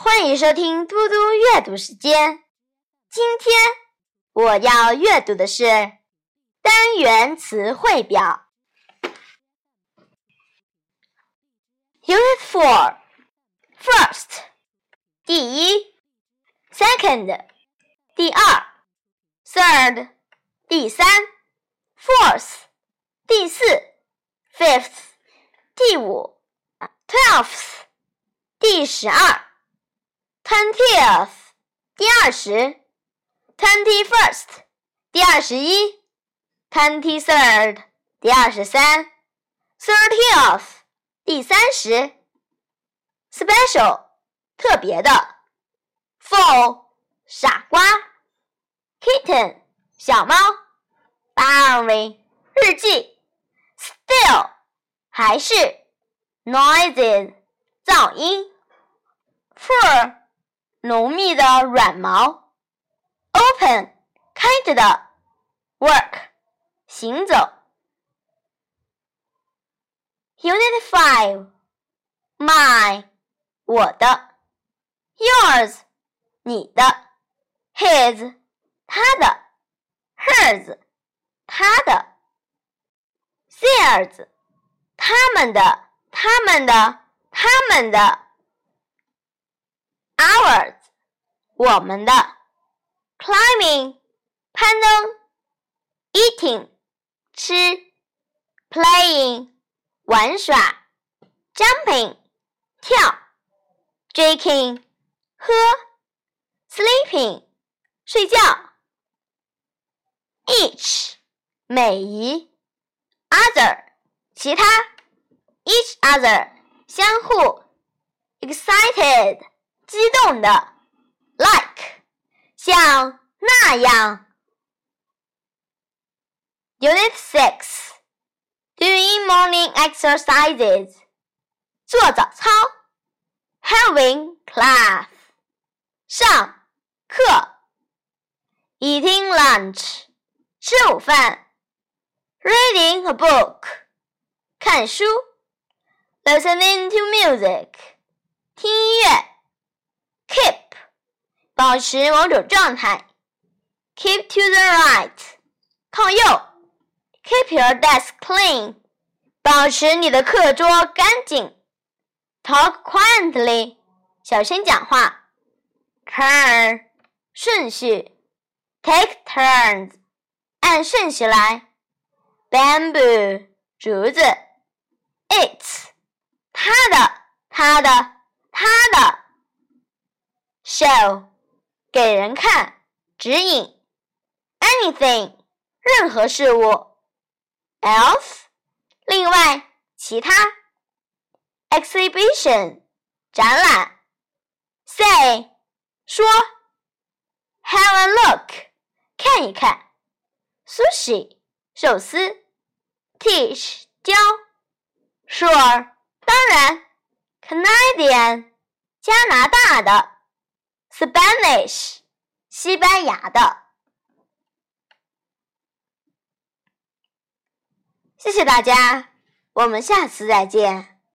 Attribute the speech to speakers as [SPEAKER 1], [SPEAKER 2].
[SPEAKER 1] 欢迎收听嘟嘟阅读时间。今天我要阅读的是单元词汇表。Unit Four First，第一；Second，第二；Third，第三；Fourth，第四；Fifth，第五；Twelfth，第十二。Twentieth，第二十；Twenty-first，第二十一；Twenty-third，第二十三；Thirtieth，第三十；Special，特别的；Fool，傻瓜；Kitten，小猫；Diary，日记；Still，还是；Noises，噪音；Fur。浓密的软毛，open 开着的，work 行走。Unit Five my 我的，yours 你的，his 他的，hers 他的，theirs 他们的他们的他们的。我们的；climbing，攀登；eating，吃；playing，玩耍；jumping，跳；drinking，喝；sleeping，睡觉；each，每一；other，其他；each other，相互；excited。激动的 ，like，像那样。Unit Six Doing morning exercises，做早操。Having class，上课。Eating lunch，吃午饭。Reading a book，看书。Listening to music，听音乐。Keep， 保持某种状态。Keep to the right，靠右。Keep your desk clean，保持你的课桌干净。Talk quietly，小声讲话。Turn，顺序。Take turns，按顺序来。Bamboo，竹子。It's，他的，他的，他的。show 给人看，指引。anything 任何事物。else 另外其他。exhibition 展览。say 说。have a look 看一看。sushi 寿司。teach 教。sure 当然。Canadian 加拿大的。Spanish，西班牙的。谢谢大家，我们下次再见。